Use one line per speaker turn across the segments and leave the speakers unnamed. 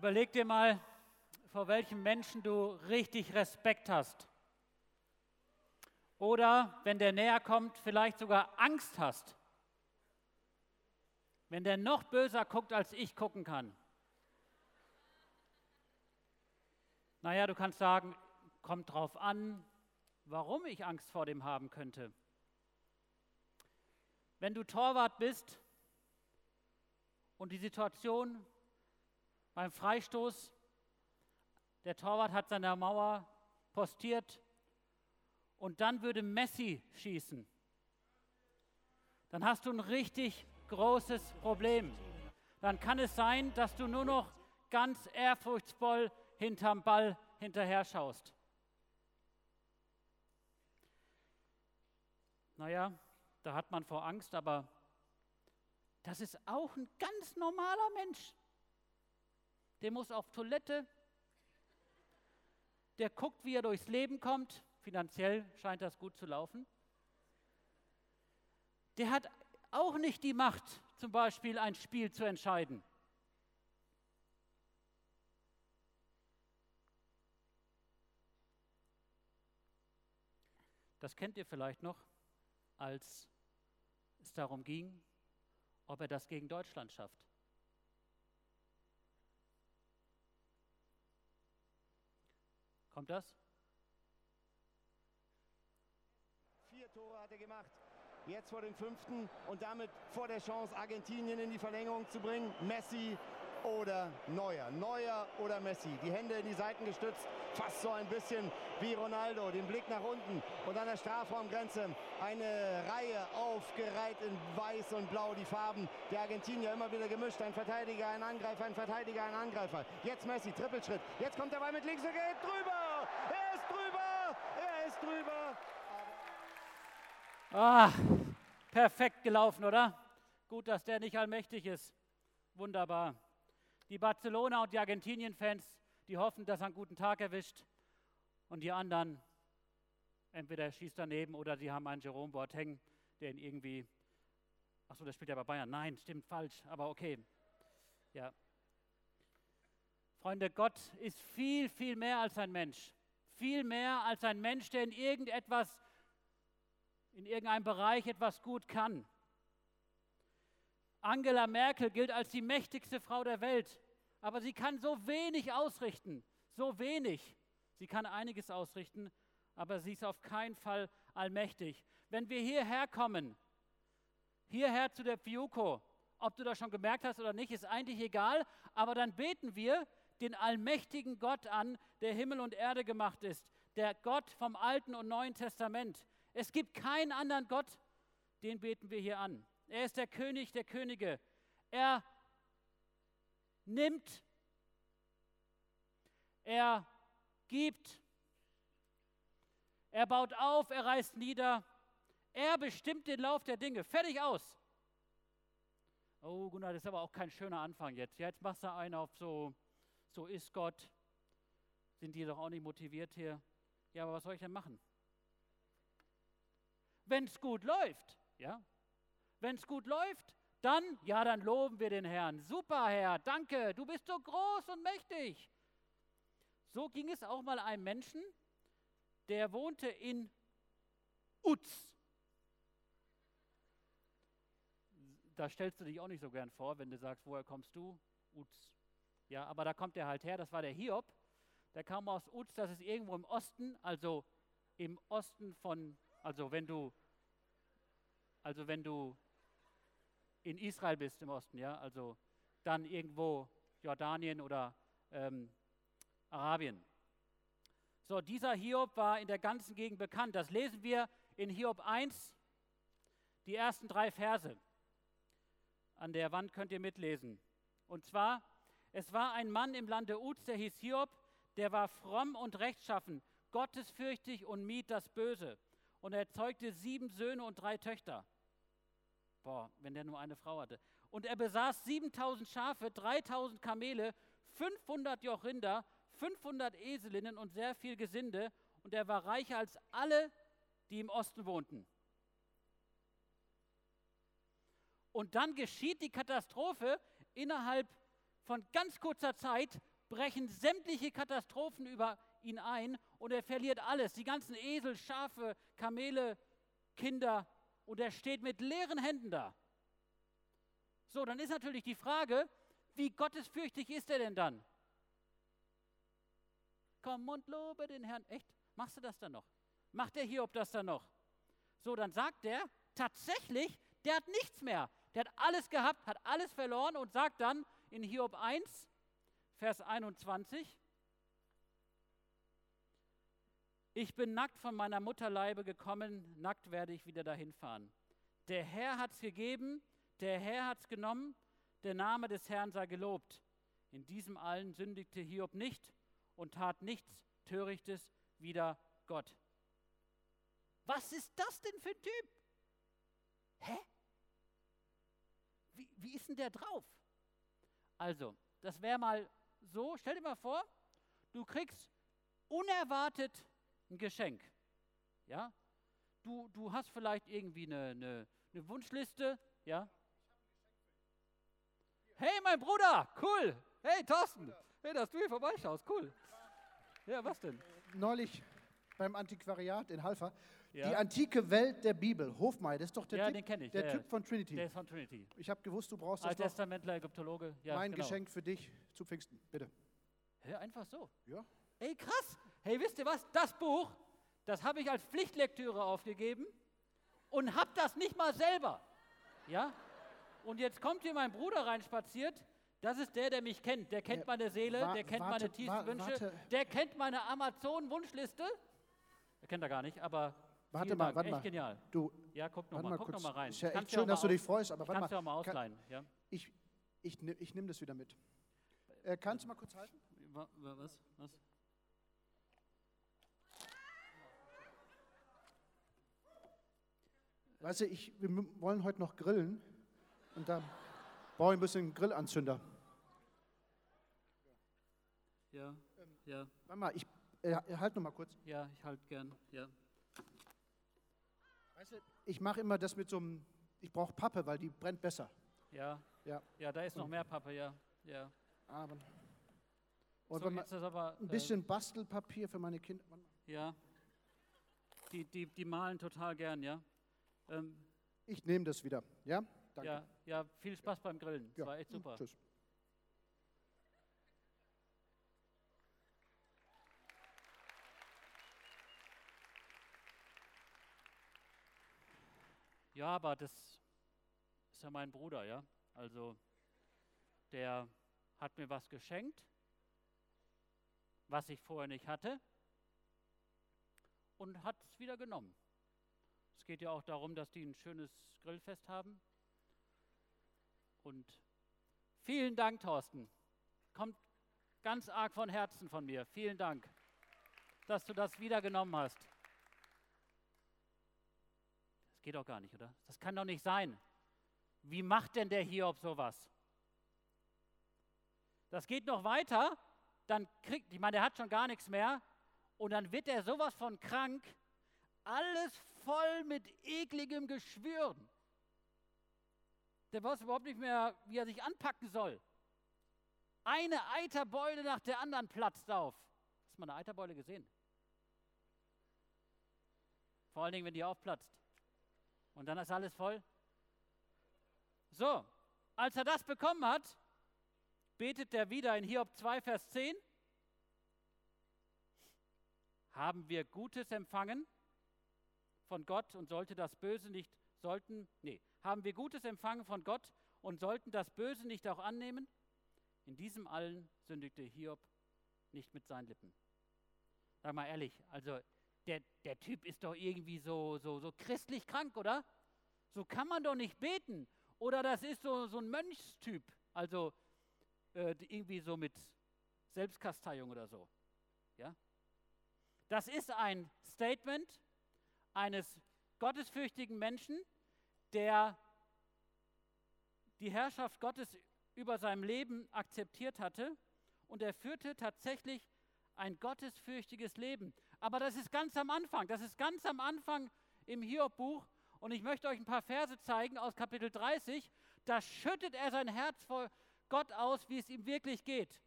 Überleg dir mal, vor welchem Menschen du richtig Respekt hast. Oder wenn der näher kommt, vielleicht sogar Angst hast. Wenn der noch böser guckt, als ich gucken kann. Naja, du kannst sagen, kommt drauf an, warum ich Angst vor dem haben könnte. Wenn du Torwart bist und die Situation beim Freistoß, der Torwart hat seine Mauer postiert und dann würde Messi schießen, dann hast du ein richtig großes Problem. Dann kann es sein, dass du nur noch ganz ehrfurchtsvoll hinterm Ball hinterher schaust. Naja, da hat man vor Angst, aber das ist auch ein ganz normaler Mensch. Der muss auf Toilette, der guckt, wie er durchs Leben kommt. Finanziell scheint das gut zu laufen. Der hat auch nicht die Macht, zum Beispiel ein Spiel zu entscheiden. Das kennt ihr vielleicht noch, als es darum ging, ob er das gegen Deutschland schafft. Kommt das?
Vier Tore hat er gemacht. Jetzt vor dem fünften und damit vor der Chance, Argentinien in die Verlängerung zu bringen. Messi oder Neuer. Neuer oder Messi. Die Hände in die Seiten gestützt, fast so ein bisschen wie Ronaldo. Den Blick nach unten und an der Strafraumgrenze eine Reihe aufgereiht in Weiß und Blau. Die Farben der Argentinier immer wieder gemischt. Ein Verteidiger, ein Angreifer, ein Verteidiger, ein Angreifer. Jetzt Messi, Trippelschritt. Jetzt kommt der Ball mit links und geht drüber. Er ist drüber. Er ist drüber.
Ah, perfekt gelaufen, oder? Gut, dass der nicht allmächtig ist. Wunderbar. Die Barcelona und die Argentinien-Fans, die hoffen, dass er einen guten Tag erwischt. Und die anderen, entweder er schießt daneben oder sie haben einen Jerome Boateng, der ihn irgendwie. Achso, der spielt ja bei Bayern. Nein, stimmt falsch, aber okay. Ja. Freunde, Gott ist viel, viel mehr als ein Mensch. Viel mehr als ein Mensch, der in irgendetwas, in irgendeinem Bereich etwas gut kann. Angela Merkel gilt als die mächtigste Frau der Welt, aber sie kann so wenig ausrichten, so wenig. Sie kann einiges ausrichten, aber sie ist auf keinen Fall allmächtig. Wenn wir hierher kommen, hierher zu der Fiuko, ob du das schon gemerkt hast oder nicht, ist eigentlich egal, aber dann beten wir den allmächtigen Gott an, der Himmel und Erde gemacht ist, der Gott vom Alten und Neuen Testament. Es gibt keinen anderen Gott, den beten wir hier an. Er ist der König der Könige. Er nimmt, er gibt, er baut auf, er reißt nieder, er bestimmt den Lauf der Dinge. Fertig aus. Oh, Gunnar, das ist aber auch kein schöner Anfang jetzt. Jetzt machst du einen auf so, so ist Gott. Sind die doch auch nicht motiviert hier? Ja, aber was soll ich denn machen? Wenn es gut läuft, ja, wenn es gut läuft, dann, ja, dann loben wir den Herrn. Super, Herr, danke, du bist so groß und mächtig. So ging es auch mal einem Menschen, der wohnte in Uz. Da stellst du dich auch nicht so gern vor, wenn du sagst, woher kommst du? Uz. Ja, aber da kommt er halt her, das war der Hiob. Der kam aus Uz, das ist irgendwo im Osten, also im Osten von, also wenn du, also wenn du in Israel bist im Osten, ja, also dann irgendwo Jordanien oder ähm, Arabien. So, dieser Hiob war in der ganzen Gegend bekannt. Das lesen wir in Hiob 1, die ersten drei Verse. An der Wand könnt ihr mitlesen. Und zwar, es war ein Mann im Lande Uz, der hieß Hiob, der war fromm und rechtschaffen, gottesfürchtig und mied das Böse. Und er zeugte sieben Söhne und drei Töchter. Boah, wenn der nur eine Frau hatte. Und er besaß 7000 Schafe, 3000 Kamele, 500 Joch Rinder, 500 Eselinnen und sehr viel Gesinde. Und er war reicher als alle, die im Osten wohnten. Und dann geschieht die Katastrophe innerhalb von ganz kurzer Zeit brechen sämtliche Katastrophen über ihn ein und er verliert alles, die ganzen Esel, Schafe, Kamele, Kinder und er steht mit leeren Händen da. So, dann ist natürlich die Frage, wie gottesfürchtig ist er denn dann? Komm und lobe den Herrn. Echt? Machst du das dann noch? Macht der Hiob das dann noch? So, dann sagt er tatsächlich, der hat nichts mehr. Der hat alles gehabt, hat alles verloren und sagt dann in Hiob 1, Vers 21, ich bin nackt von meiner Mutterleibe gekommen, nackt werde ich wieder dahin fahren. Der Herr hat es gegeben, der Herr hat es genommen, der Name des Herrn sei gelobt. In diesem allen sündigte Hiob nicht und tat nichts Törichtes wider Gott. Was ist das denn für ein Typ? Hä? Wie, wie ist denn der drauf? Also, das wäre mal so, stell dir mal vor, du kriegst unerwartet ein Geschenk. Ja? Du, du hast vielleicht irgendwie eine, eine, eine Wunschliste, ja? Hey, mein Bruder, cool. Hey, Thorsten. Hey, dass du hier vorbeischaust, cool. Ja, was denn?
Neulich beim Antiquariat in Halfa.
Ja.
Die antike Welt der Bibel. Hofmeier, das ist doch der
Ja,
Typ,
den kenn ich,
der
ja,
Typ von Trinity.
Der ist von Trinity.
ich habe gewusst, du brauchst das.
Alttestamentler, Ägyptologe. Ja,
mein
genau.
Geschenk für dich zu Pfingsten, bitte.
Hä, einfach so.
Ja.
Ey, krass. Hey, wisst ihr was? Das Buch, das habe ich als Pflichtlektüre aufgegeben und habe das nicht mal selber. Ja? Und jetzt kommt hier mein Bruder reinspaziert. Das ist der, der mich kennt. Der kennt meine Seele,
wa-
der kennt
warte,
meine tiefsten Wünsche,
warte.
der kennt meine Amazon-Wunschliste. Der kennt er gar nicht, aber
Warte mal, warte mal.
genial.
Du,
Ja, guck noch
warte
mal,
mal
guck noch
kurz.
mal rein.
Ist ja echt schön,
mal
dass du dich freust, aber warte
Kannst du auch
mal.
mal ausleihen. Ja.
Ich, ich, ich nehme das wieder mit. Äh, kannst du mal kurz halten?
Wa- wa- Was? Was?
Weißt du, ich, wir wollen heute noch grillen und da brauche ich ein bisschen Grillanzünder.
Ja, ja,
Warte mal, ich äh, halt noch mal kurz.
ja, ich halt gern. Ja.
Weißt du, ich mache immer das mit so einem, ich brauche Pappe, weil die brennt besser.
Ja,
Ja.
ja, da ist noch mehr Pappe, ja. ja.
Aber, und
So, ist aber,
ein
äh,
bisschen Bastelpapier für meine Kinder.
Ja. Die, die, die malen total gern, ja. Ähm,
Ich nehme das wieder. Ja? Danke.
ja, ja, viel Spaß beim Grillen. Das
Ja.
war echt super.
Tschüss.
Ja, aber das ist ja mein Bruder, ja. Also der hat mir was geschenkt, was ich vorher nicht hatte und hat es wieder genommen. Es geht ja auch darum, dass die ein schönes Grillfest haben. Und vielen Dank, Thorsten. Kommt ganz arg von Herzen von mir. Vielen Dank, dass du das wieder genommen hast. Das geht doch gar nicht, oder? Das kann doch nicht sein. Wie macht denn der Hiob sowas? Das geht noch weiter, dann kriegt, ich meine, der hat schon gar nichts mehr und dann wird er sowas von krank, alles voll mit ekligem Geschwüren. Der weiß überhaupt nicht mehr, wie er sich anpacken soll. Eine Eiterbeule nach der anderen platzt auf. Hast du mal eine Eiterbeule gesehen? Vor allen Dingen, wenn die aufplatzt. Und dann ist alles voll. So, als er das bekommen hat, betet er wieder in Hiob 2, Vers 10. Haben wir Gutes empfangen von Gott und sollte das Böse nicht, sollten, nee, haben wir Gutes empfangen von Gott und sollten das Böse nicht auch annehmen? In diesem allen sündigte Hiob nicht mit seinen Lippen. Sag mal ehrlich, also der, der Typ ist doch irgendwie so, so, so christlich krank, oder? So kann man doch nicht beten. Oder das ist so, so ein Mönchstyp, also äh, irgendwie so mit Selbstkasteiung oder so. Ja? Das ist ein Statement eines gottesfürchtigen Menschen, der die Herrschaft Gottes über seinem Leben akzeptiert hatte und er führte tatsächlich ein gottesfürchtiges Leben. Aber das ist ganz am Anfang, das ist ganz am Anfang im Hiob-Buch und ich möchte euch ein paar Verse zeigen aus Kapitel 30. Da schüttet er sein Herz vor Gott aus, wie es ihm wirklich geht.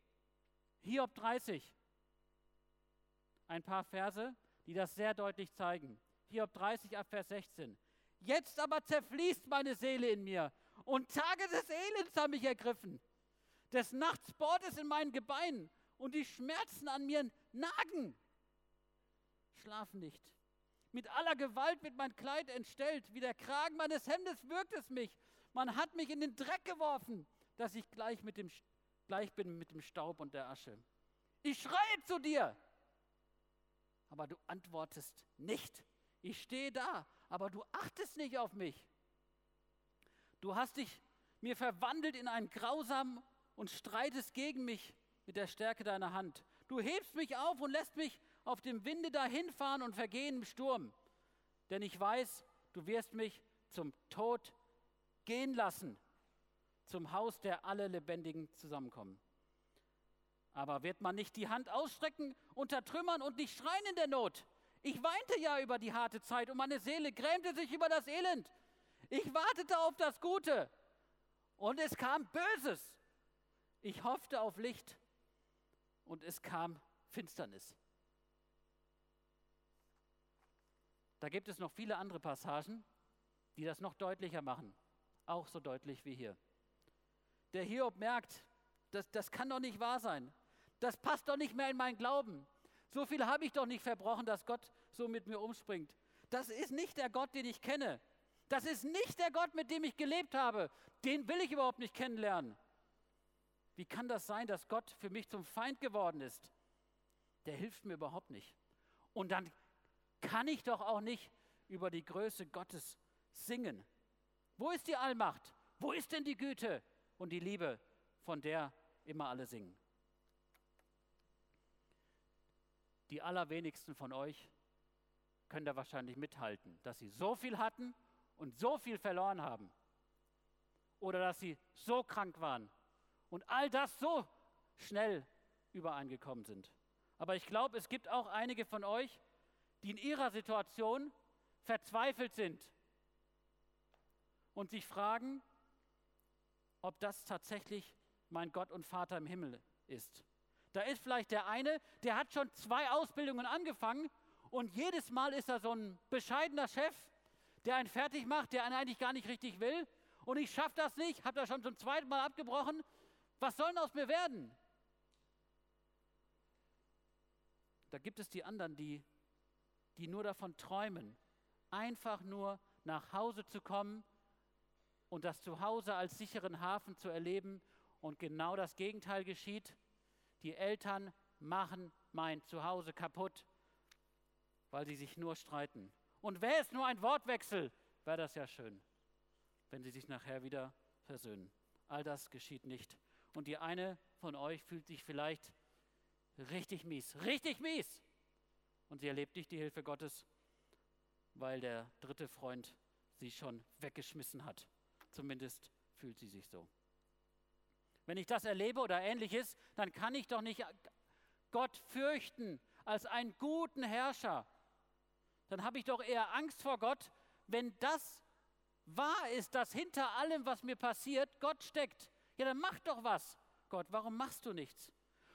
Hiob 30. Ein paar Verse, die das sehr deutlich zeigen. Hiob 30 ab Vers 16. Jetzt aber zerfließt meine Seele in mir und Tage des Elends haben mich ergriffen. Des Nachts bohrt es in meinen Gebeinen und die Schmerzen an mir nagen. Schlaf nicht. Mit aller Gewalt wird mein Kleid entstellt. Wie der Kragen meines Hemdes wirkt es mich. Man hat mich in den Dreck geworfen, dass ich gleich, mit dem, gleich bin mit dem Staub und der Asche. Ich schreie zu dir, aber du antwortest nicht. Ich stehe da, aber du achtest nicht auf mich. Du hast dich mir verwandelt in einen grausamen und streitest gegen mich mit der Stärke deiner Hand. Du hebst mich auf und lässt mich auf dem Winde dahinfahren und vergehen im Sturm. Denn ich weiß, du wirst mich zum Tod gehen lassen, zum Haus der alle Lebendigen zusammenkommen. Aber wird man nicht die Hand ausstrecken unter Trümmern und nicht schreien in der Not? Ich weinte ja über die harte Zeit und meine Seele grämte sich über das Elend. Ich wartete auf das Gute und es kam Böses. Ich hoffte auf Licht und es kam Finsternis. Da gibt es noch viele andere Passagen, die das noch deutlicher machen, auch so deutlich wie hier. Der Hiob merkt, das, das kann doch nicht wahr sein. Das passt doch nicht mehr in meinen Glauben. So viel habe ich doch nicht verbrochen, dass Gott so mit mir umspringt. Das ist nicht der Gott, den ich kenne. Das ist nicht der Gott, mit dem ich gelebt habe. Den will ich überhaupt nicht kennenlernen. Wie kann das sein, dass Gott für mich zum Feind geworden ist? Der hilft mir überhaupt nicht. Und dann kann ich doch auch nicht über die Größe Gottes singen. Wo ist die Allmacht? Wo ist denn die Güte und die Liebe, von der immer alle singen? Die allerwenigsten von euch können da wahrscheinlich mithalten, dass sie so viel hatten und so viel verloren haben. Oder dass sie so krank waren und all das so schnell übereingekommen sind. Aber ich glaube, es gibt auch einige von euch, die in ihrer Situation verzweifelt sind und sich fragen, ob das tatsächlich mein Gott und Vater im Himmel ist. Da ist vielleicht der eine, der hat schon zwei Ausbildungen angefangen und jedes Mal ist er so ein bescheidener Chef, der einen fertig macht, der einen eigentlich gar nicht richtig will. Und ich schaffe das nicht, habe das schon zum zweiten Mal abgebrochen. Was soll denn aus mir werden? Da gibt es die anderen, die die nur davon träumen, einfach nur nach Hause zu kommen und das Zuhause als sicheren Hafen zu erleben. Und genau das Gegenteil geschieht. Die Eltern machen mein Zuhause kaputt, weil sie sich nur streiten. Und wäre es nur ein Wortwechsel, wäre das ja schön, wenn sie sich nachher wieder versöhnen. All das geschieht nicht. Und die eine von euch fühlt sich vielleicht richtig mies, richtig mies und sie erlebt nicht die Hilfe Gottes, weil der dritte Freund sie schon weggeschmissen hat. Zumindest fühlt sie sich so. Wenn ich das erlebe oder ähnliches, dann kann ich doch nicht Gott fürchten als einen guten Herrscher. Dann habe ich doch eher Angst vor Gott, wenn das wahr ist, dass hinter allem, was mir passiert, Gott steckt. Ja, dann mach doch was. Gott, warum machst du nichts?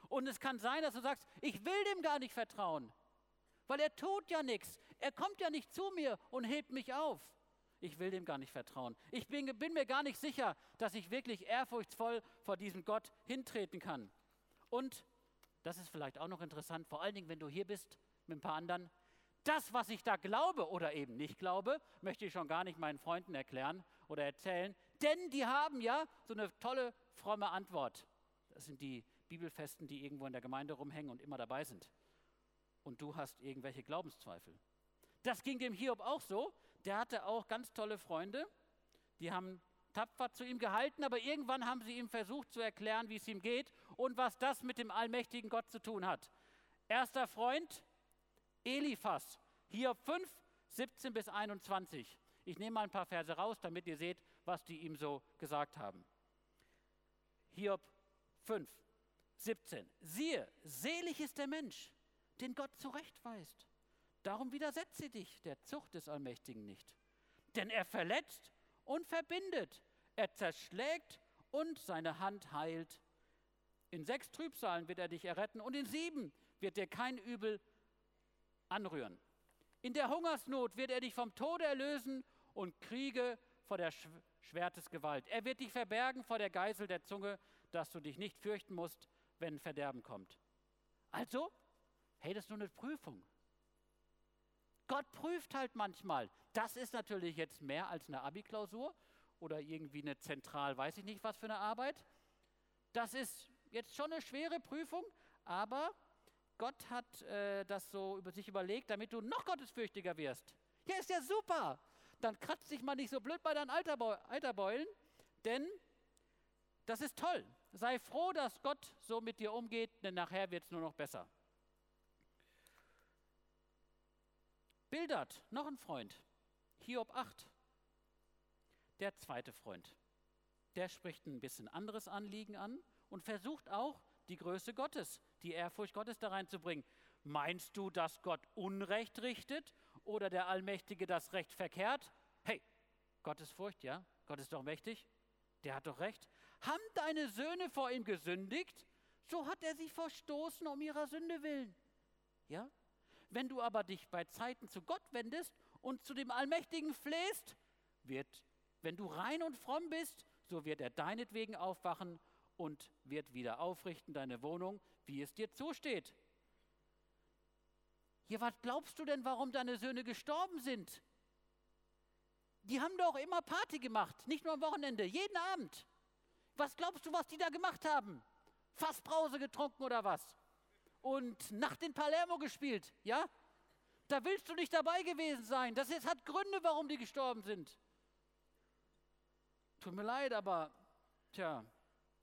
Und es kann sein, dass du sagst, ich will dem gar nicht vertrauen weil er tut ja nichts. Er kommt ja nicht zu mir und hebt mich auf. Ich will dem gar nicht vertrauen. Ich bin, bin, mir gar nicht sicher, dass ich wirklich ehrfurchtsvoll vor diesem Gott hintreten kann. Und, das ist vielleicht auch noch interessant, vor allen Dingen, wenn du hier bist mit ein paar anderen, das, was ich da glaube oder eben nicht glaube, möchte ich schon gar nicht meinen Freunden erklären oder erzählen, denn die haben ja so eine tolle, fromme Antwort. Das sind die Bibelfesten, die irgendwo in der Gemeinde rumhängen und immer dabei sind und du hast irgendwelche Glaubenszweifel. Das ging dem Hiob auch so. Der hatte auch ganz tolle Freunde, die haben tapfer zu ihm gehalten, aber irgendwann haben sie ihm versucht zu erklären, wie es ihm geht und was das mit dem allmächtigen Gott zu tun hat. Erster Freund, Eliphas, Hiob 5, 17 bis 21. Ich nehme mal ein paar Verse raus, damit ihr seht, was die ihm so gesagt haben. Hiob 5, 17. Siehe, selig ist der Mensch, den Gott zurechtweist. Darum widersetze dich der Zucht des Allmächtigen nicht. Denn er verletzt und verbindet, er zerschlägt und seine Hand heilt. In sechs Trübsalen wird er dich erretten und in sieben wird dir kein Übel anrühren. In der Hungersnot wird er dich vom Tode erlösen und Kriege vor der Schwertesgewalt. Er wird dich verbergen vor der Geisel der Zunge, dass du dich nicht fürchten musst, wenn Verderben kommt. Also, hey, das ist nur eine Prüfung. Gott prüft halt manchmal. Das ist natürlich jetzt mehr als eine Abi-Klausur oder irgendwie eine zentral, weiß ich nicht was für eine Arbeit. Das ist jetzt schon eine schwere Prüfung, aber Gott hat äh, das so über sich überlegt, damit du noch gottesfürchtiger wirst. Ja, ist ja super. Dann kratzt dich mal nicht so blöd bei deinen Eiterbeulen, denn das ist toll. Sei froh, dass Gott so mit dir umgeht, denn nachher wird es nur noch besser. Bildert, noch ein Freund, Hiob 8, der zweite Freund. Der spricht ein bisschen anderes Anliegen an und versucht auch, die Größe Gottes, die Ehrfurcht Gottes da reinzubringen. Meinst du, dass Gott Unrecht richtet oder der Allmächtige das Recht verkehrt? Hey, Gottes Furcht, ja? Gott ist doch mächtig. Der hat doch recht. Haben deine Söhne vor ihm gesündigt? So hat er sie verstoßen um ihrer Sünde willen. Ja? Wenn du aber dich bei Zeiten zu Gott wendest und zu dem Allmächtigen flehst, wird, wenn du rein und fromm bist, so wird er deinetwegen aufwachen und wird wieder aufrichten deine Wohnung, wie es dir zusteht. Ja, was glaubst du denn, warum deine Söhne gestorben sind? Die haben doch immer Party gemacht, nicht nur am Wochenende, jeden Abend. Was glaubst du, was die da gemacht haben? Fassbrause getrunken oder was? Und Nacht in Palermo gespielt, ja? Da willst du nicht dabei gewesen sein. Das ist, hat Gründe, warum die gestorben sind. Tut mir leid, aber, tja.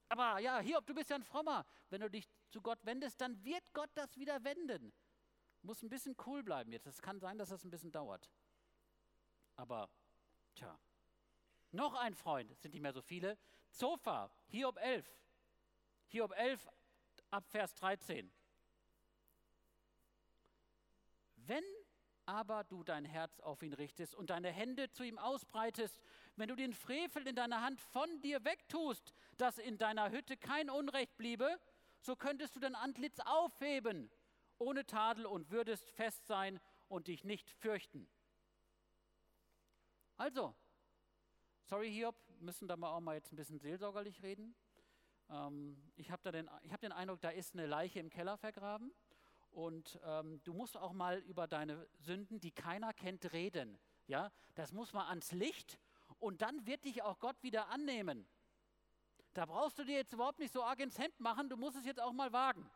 Aber ja, Hiob, du bist ja ein Frommer. Wenn du dich zu Gott wendest, dann wird Gott das wieder wenden. Muss ein bisschen cool bleiben jetzt. Es kann sein, dass das ein bisschen dauert. Aber, tja. Noch ein Freund, es sind nicht mehr so viele. Zofa, Hiob 11. Hiob 11 ab Vers 13. Wenn aber du dein Herz auf ihn richtest und deine Hände zu ihm ausbreitest, wenn du den Frevel in deiner Hand von dir wegtust, dass in deiner Hütte kein Unrecht bliebe, so könntest du dein Antlitz aufheben, ohne Tadel und würdest fest sein und dich nicht fürchten. Also, sorry Hiob, müssen da mal auch mal jetzt ein bisschen seelsorgerlich reden. Ähm, ich habe den, hab den Eindruck, da ist eine Leiche im Keller vergraben. Und ähm, du musst auch mal über deine Sünden, die keiner kennt, reden. Ja, das muss mal ans Licht und dann wird dich auch Gott wieder annehmen. Da brauchst du dir jetzt überhaupt nicht so arg ins Hemd machen, du musst es jetzt auch mal wagen.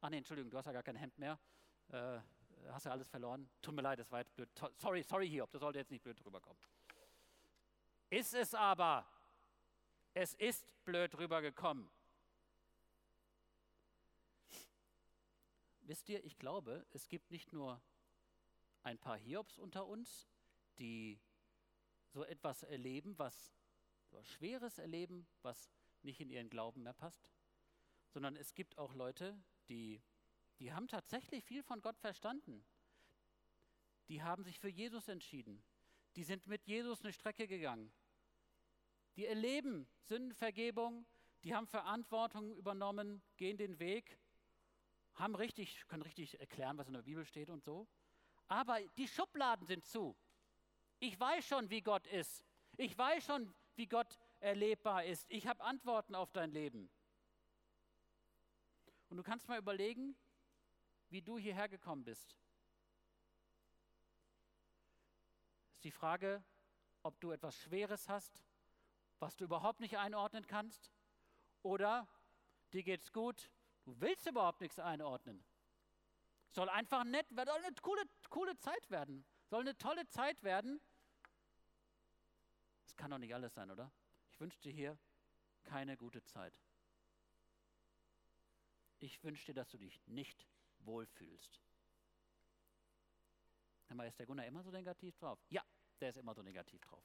Ach nee, Entschuldigung, du hast ja gar kein Hemd mehr. Äh, hast ja alles verloren. Tut mir leid, das war jetzt blöd. Sorry, sorry, Hiob, das sollte jetzt nicht blöd rüberkommen. Ist es aber, es ist blöd rübergekommen. Wisst ihr, ich glaube, es gibt nicht nur ein paar Hiobs unter uns, die so etwas erleben, was so Schweres erleben, was nicht in ihren Glauben mehr passt, sondern es gibt auch Leute, die, die haben tatsächlich viel von Gott verstanden. Die haben sich für Jesus entschieden. Die sind mit Jesus eine Strecke gegangen. Die erleben Sündenvergebung, die haben Verantwortung übernommen, gehen den Weg haben richtig, können richtig erklären, was in der Bibel steht und so. Aber die Schubladen sind zu. Ich weiß schon, wie Gott ist. Ich weiß schon, wie Gott erlebbar ist. Ich habe Antworten auf dein Leben. Und du kannst mal überlegen, wie du hierher gekommen bist. Ist die Frage, ob du etwas Schweres hast, was du überhaupt nicht einordnen kannst, oder dir geht's gut, Du willst überhaupt nichts einordnen. Soll einfach nett werden, soll eine coole, coole Zeit werden. Soll eine tolle Zeit werden. Das kann doch nicht alles sein, oder? Ich wünsche dir hier keine gute Zeit. Ich wünsche dir, dass du dich nicht wohlfühlst. Aber ist der Gunnar immer so negativ drauf? Ja, der ist immer so negativ drauf.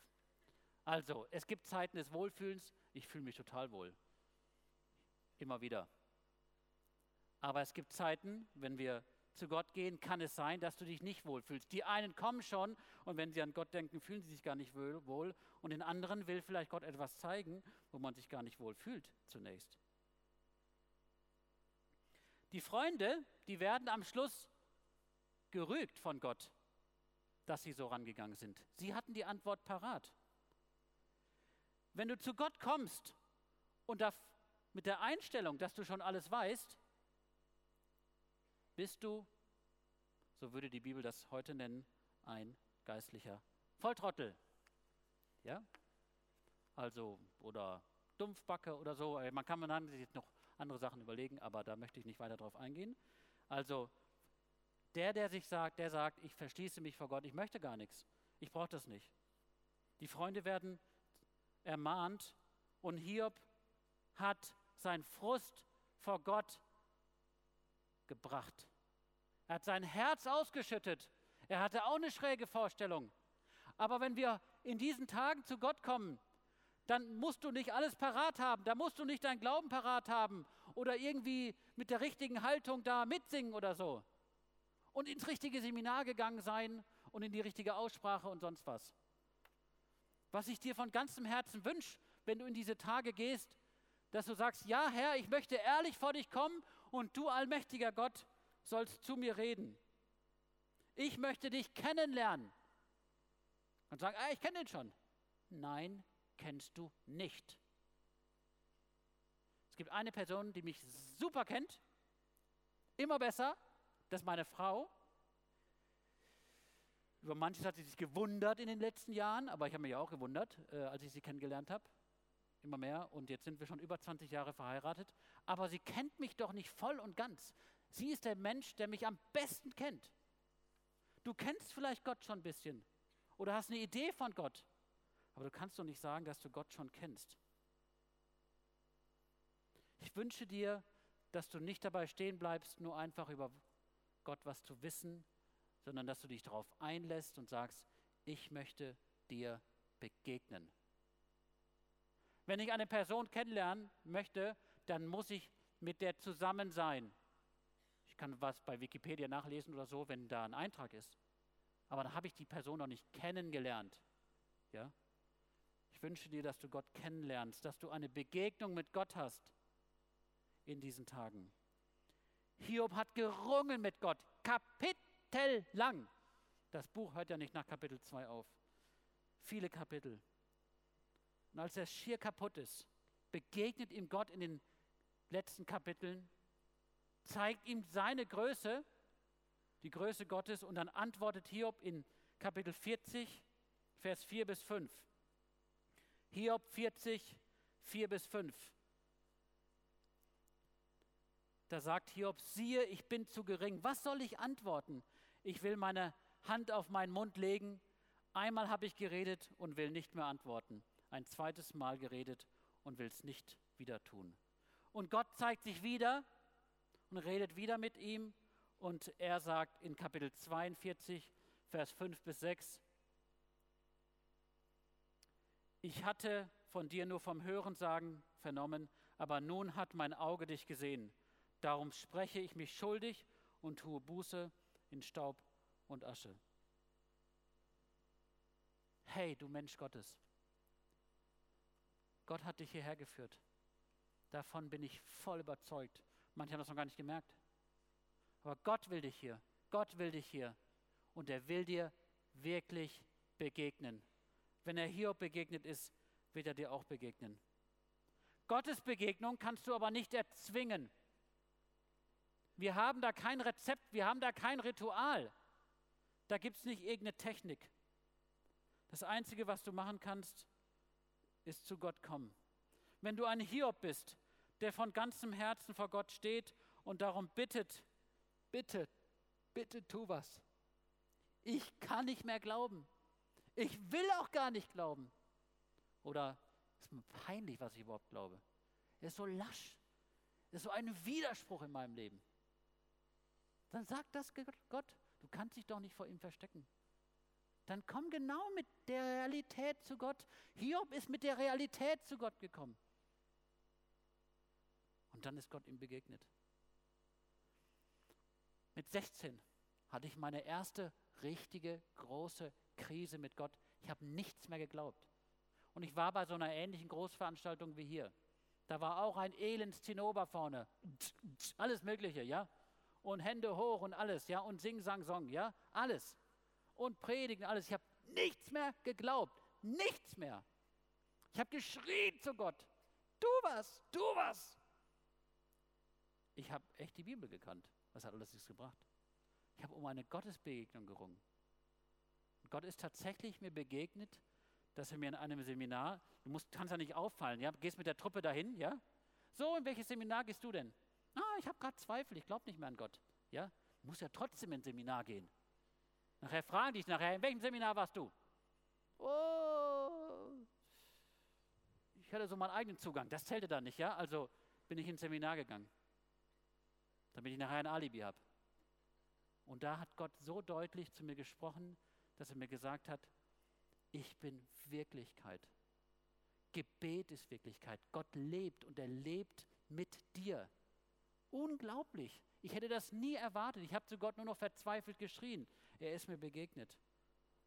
Also, es gibt Zeiten des Wohlfühlens. Ich fühle mich total wohl. Immer wieder. Aber es gibt Zeiten, wenn wir zu Gott gehen, kann es sein, dass du dich nicht wohlfühlst. Die einen kommen schon und wenn sie an Gott denken, fühlen sie sich gar nicht wohl. Und den anderen will vielleicht Gott etwas zeigen, wo man sich gar nicht wohl fühlt zunächst. Die Freunde, die werden am Schluss gerügt von Gott, dass sie so rangegangen sind. Sie hatten die Antwort parat. Wenn du zu Gott kommst und mit der Einstellung, dass du schon alles weißt, bist du, so würde die Bibel das heute nennen, ein geistlicher Volltrottel. Ja? Also, oder Dumpfbacke oder so. Man kann man sich jetzt noch andere Sachen überlegen, aber da möchte ich nicht weiter drauf eingehen. Also, der, der sich sagt, der sagt, ich verschließe mich vor Gott, ich möchte gar nichts. Ich brauche das nicht. Die Freunde werden ermahnt und Hiob hat sein Frust vor Gott gebracht. Er hat sein Herz ausgeschüttet. Er hatte auch eine schräge Vorstellung. Aber wenn wir in diesen Tagen zu Gott kommen, dann musst du nicht alles parat haben. Da musst du nicht dein Glauben parat haben oder irgendwie mit der richtigen Haltung da mitsingen oder so. Und ins richtige Seminar gegangen sein und in die richtige Aussprache und sonst was. Was ich dir von ganzem Herzen wünsche, wenn du in diese Tage gehst, dass du sagst, ja Herr, ich möchte ehrlich vor dich kommen und du allmächtiger Gott sollst zu mir reden. Ich möchte dich kennenlernen. Und sagen, ah, ich kenne den schon. Nein, kennst du nicht. Es gibt eine Person, die mich super kennt, immer besser, das ist meine Frau. Über manches hat sie sich gewundert in den letzten Jahren, aber ich habe mich auch gewundert, äh, als ich sie kennengelernt habe immer mehr und jetzt sind wir schon über 20 Jahre verheiratet, aber sie kennt mich doch nicht voll und ganz. Sie ist der Mensch, der mich am besten kennt. Du kennst vielleicht Gott schon ein bisschen oder hast eine Idee von Gott, aber du kannst doch nicht sagen, dass du Gott schon kennst. Ich wünsche dir, dass du nicht dabei stehen bleibst, nur einfach über Gott was zu wissen, sondern dass du dich darauf einlässt und sagst, ich möchte dir begegnen. Wenn ich eine Person kennenlernen möchte, dann muss ich mit der zusammen sein. Ich kann was bei Wikipedia nachlesen oder so, wenn da ein Eintrag ist. Aber dann habe ich die Person noch nicht kennengelernt. Ja? Ich wünsche dir, dass du Gott kennenlernst, dass du eine Begegnung mit Gott hast in diesen Tagen. Hiob hat gerungen mit Gott, kapitellang. Das Buch hört ja nicht nach Kapitel 2 auf. Viele Kapitel. Und als er schier kaputt ist, begegnet ihm Gott in den letzten Kapiteln, zeigt ihm seine Größe, die Größe Gottes, und dann antwortet Hiob in Kapitel 40, Vers 4 bis 5. Hiob 40, 4 bis 5. Da sagt Hiob, siehe, ich bin zu gering. Was soll ich antworten? Ich will meine Hand auf meinen Mund legen. Einmal habe ich geredet und will nicht mehr antworten ein zweites Mal geredet und will es nicht wieder tun. Und Gott zeigt sich wieder und redet wieder mit ihm und er sagt in Kapitel 42, Vers 5 bis 6, ich hatte von dir nur vom Hörensagen vernommen, aber nun hat mein Auge dich gesehen. Darum spreche ich mich schuldig und tue Buße in Staub und Asche. Hey, du Mensch Gottes, Gott hat dich hierher geführt. Davon bin ich voll überzeugt. Manche haben das noch gar nicht gemerkt. Aber Gott will dich hier. Gott will dich hier. Und er will dir wirklich begegnen. Wenn er Hiob begegnet ist, wird er dir auch begegnen. Gottes Begegnung kannst du aber nicht erzwingen. Wir haben da kein Rezept, wir haben da kein Ritual. Da gibt es nicht irgendeine Technik. Das Einzige, was du machen kannst, ist zu Gott kommen. Wenn du ein Hiob bist, der von ganzem Herzen vor Gott steht und darum bittet, bitte, bitte tu was. Ich kann nicht mehr glauben. Ich will auch gar nicht glauben. Oder ist mir peinlich, was ich überhaupt glaube. Er ist so lasch. Er ist so ein Widerspruch in meinem Leben. Dann sagt das Gott, du kannst dich doch nicht vor ihm verstecken dann komm genau mit der Realität zu Gott. Hiob ist mit der Realität zu Gott gekommen. Und dann ist Gott ihm begegnet. Mit 16 hatte ich meine erste richtige große Krise mit Gott. Ich habe nichts mehr geglaubt. Und ich war bei so einer ähnlichen Großveranstaltung wie hier. Da war auch ein elends Zinnober vorne. Alles Mögliche, ja. Und Hände hoch und alles, ja. Und Sing, Sang, Song, ja. Alles. Und Predigen, alles. Ich habe nichts mehr geglaubt. Nichts mehr. Ich habe geschrien zu Gott. Du was, du was. Ich habe echt die Bibel gekannt. Was hat alles nichts gebracht? Ich habe um eine Gottesbegegnung gerungen. Und Gott ist tatsächlich mir begegnet, dass er mir in einem Seminar, du musst, kannst ja nicht auffallen, ja, gehst mit der Truppe dahin, ja? So, in welches Seminar gehst du denn? Ah, ich habe gerade Zweifel, ich glaube nicht mehr an Gott. Ja, du musst ja trotzdem ins Seminar gehen. Nachher fragen dich nachher, in welchem Seminar warst du? Oh, ich hatte so meinen eigenen Zugang, das zählte dann nicht, ja? Also bin ich ins Seminar gegangen, damit ich nachher ein Alibi habe. Und da hat Gott so deutlich zu mir gesprochen, dass er mir gesagt hat, ich bin Wirklichkeit. Gebet ist Wirklichkeit. Gott lebt und er lebt mit dir. Unglaublich. Ich hätte das nie erwartet. Ich habe zu Gott nur noch verzweifelt geschrien. Er ist mir begegnet.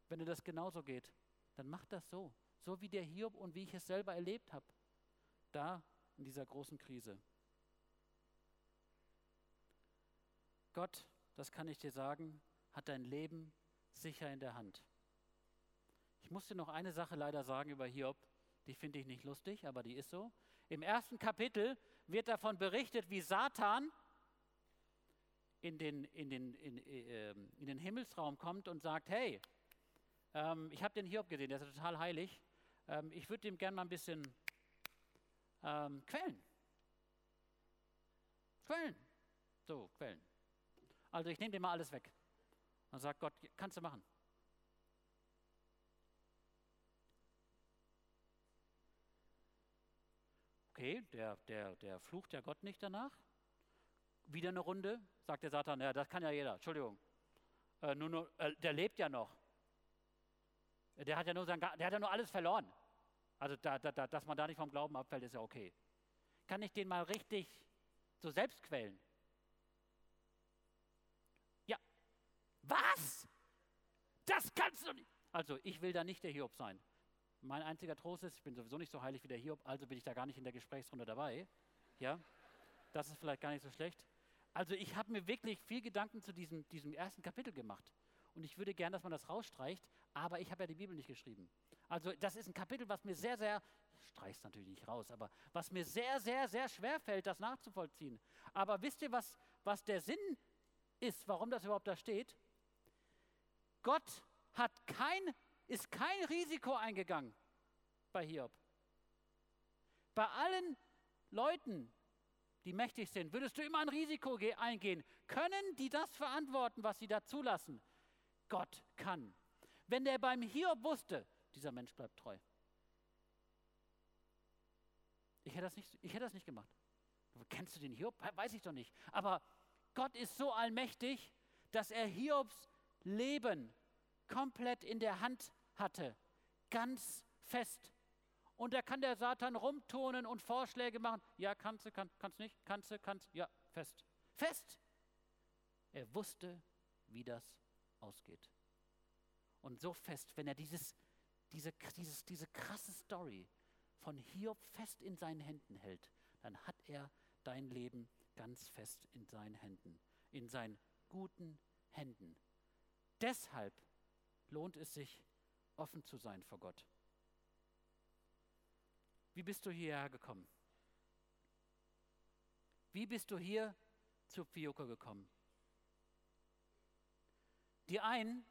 Wenn dir das genauso geht, dann mach das so. So wie der Hiob und wie ich es selber erlebt habe. Da in dieser großen Krise. Gott, das kann ich dir sagen, hat dein Leben sicher in der Hand. Ich muss dir noch eine Sache leider sagen über Hiob, die finde ich nicht lustig, aber die ist so. Im ersten Kapitel wird davon berichtet, wie Satan in den, in den, in, äh, in den Himmelsraum kommt und sagt, hey, ähm, ich habe den Hiob gesehen, der ist total heilig, ähm, ich würde ihm gerne mal ein bisschen ähm, quälen. Quälen. So, quälen. Also ich nehme dir mal alles weg. Und sagt Gott, kannst du machen. Okay, der, der, der flucht ja Gott nicht danach. Wieder eine Runde, sagt der Satan, ja, das kann ja jeder, Entschuldigung. Äh, nur, nur, äh, der lebt ja noch. Der hat ja nur, sein, der hat ja nur alles verloren. Also, da, da, da, dass man da nicht vom Glauben abfällt, ist ja okay. Kann ich den mal richtig so selbst quälen? Was? Das kannst du nicht. Also, ich will da nicht der Hiob sein. Mein einziger Trost ist, ich bin sowieso nicht so heilig wie der Hiob, also bin ich da gar nicht in der Gesprächsrunde dabei. Ja, das ist vielleicht gar nicht so schlecht. Also, ich habe mir wirklich viel Gedanken zu diesem, diesem ersten Kapitel gemacht. Und ich würde gern, dass man das rausstreicht, aber ich habe ja die Bibel nicht geschrieben. Also, das ist ein Kapitel, was mir sehr, sehr, streich's natürlich nicht raus, aber was mir sehr, sehr, sehr schwer fällt, das nachzuvollziehen. Aber wisst ihr, was, was der Sinn ist, warum das überhaupt da steht? Gott hat kein, ist kein Risiko eingegangen bei Hiob. Bei allen Leuten, die mächtig sind, würdest du immer ein Risiko eingehen. Können die das verantworten, was sie da zulassen? Gott kann. Wenn der beim Hiob wusste, dieser Mensch bleibt treu. Ich hätte das nicht, ich hätte das nicht gemacht. Kennst du den Hiob? Weiß ich doch nicht. Aber Gott ist so allmächtig, dass er Hiobs Leben komplett in der Hand hatte, ganz fest. Und da kann der Satan rumturnen und Vorschläge machen. Ja, kannst du, kann, kannst nicht, kannst du, kannst, ja, fest. Fest. Er wusste, wie das ausgeht. Und so fest, wenn er dieses, diese, dieses, diese krasse Story von Hiob fest in seinen Händen hält, dann hat er dein Leben ganz fest in seinen Händen, in seinen guten Händen. Deshalb lohnt es sich, offen zu sein vor Gott. Wie bist du hierher gekommen? Wie bist du hier zu Fioko gekommen? Die einen,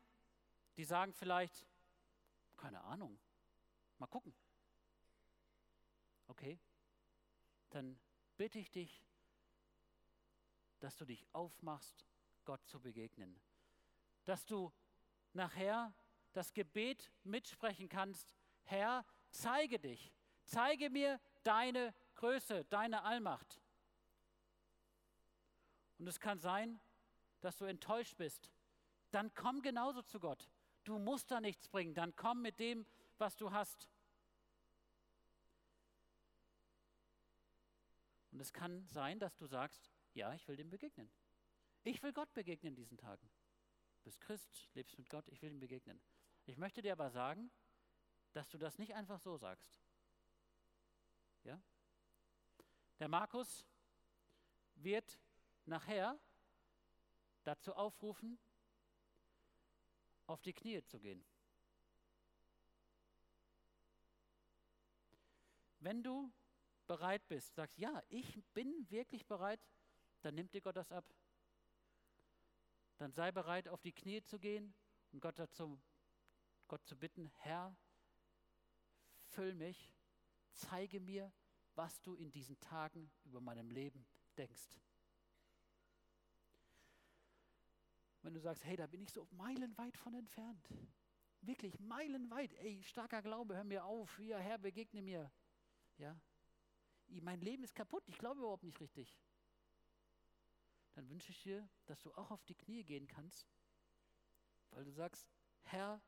die sagen vielleicht, keine Ahnung, mal gucken. Okay, dann bitte ich dich, dass du dich aufmachst, Gott zu begegnen. Dass du nachher das Gebet mitsprechen kannst, Herr, zeige dich, zeige mir deine Größe, deine Allmacht. Und es kann sein, dass du enttäuscht bist. Dann komm genauso zu Gott. Du musst da nichts bringen. Dann komm mit dem, was du hast. Und es kann sein, dass du sagst, ja, ich will dem begegnen. Ich will Gott begegnen in diesen Tagen. Du bist Christ, lebst mit Gott, ich will ihm begegnen. Ich möchte dir aber sagen, dass du das nicht einfach so sagst. Ja? Der Markus wird nachher dazu aufrufen, auf die Knie zu gehen. Wenn du bereit bist, sagst, ja, ich bin wirklich bereit, dann nimmt dir Gott das ab. Dann sei bereit, auf die Knie zu gehen und Gott dazu, Gott zu bitten, Herr, füll mich, zeige mir, was du in diesen Tagen über meinem Leben denkst. Wenn du sagst, hey, da bin ich so meilenweit von entfernt. Wirklich meilenweit. Ey, starker Glaube, hör mir auf. Ja, Herr, begegne mir. Ja. Mein Leben ist kaputt. Ich glaube überhaupt nicht richtig. Dann wünsche ich dir, dass du auch auf die Knie gehen kannst, weil du sagst, Herr,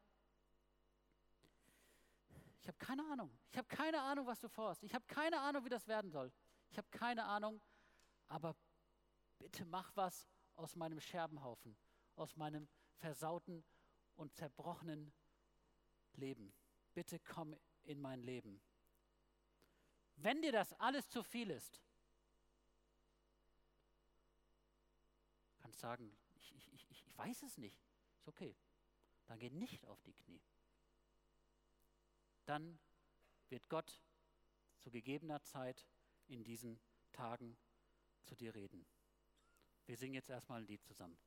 ich habe keine Ahnung. Ich habe keine Ahnung, was du vorhast. Ich habe keine Ahnung, wie das werden soll. Ich habe keine Ahnung, aber bitte mach was aus meinem Scherbenhaufen, aus meinem versauten und zerbrochenen Leben. Bitte komm in mein Leben. Wenn dir das alles zu viel ist, kannst sagen, ich, ich, ich, ich weiß es nicht. Ist okay. Dann geh nicht auf die Knie dann wird Gott zu gegebener Zeit in diesen Tagen zu dir reden. Wir singen jetzt erstmal ein Lied zusammen.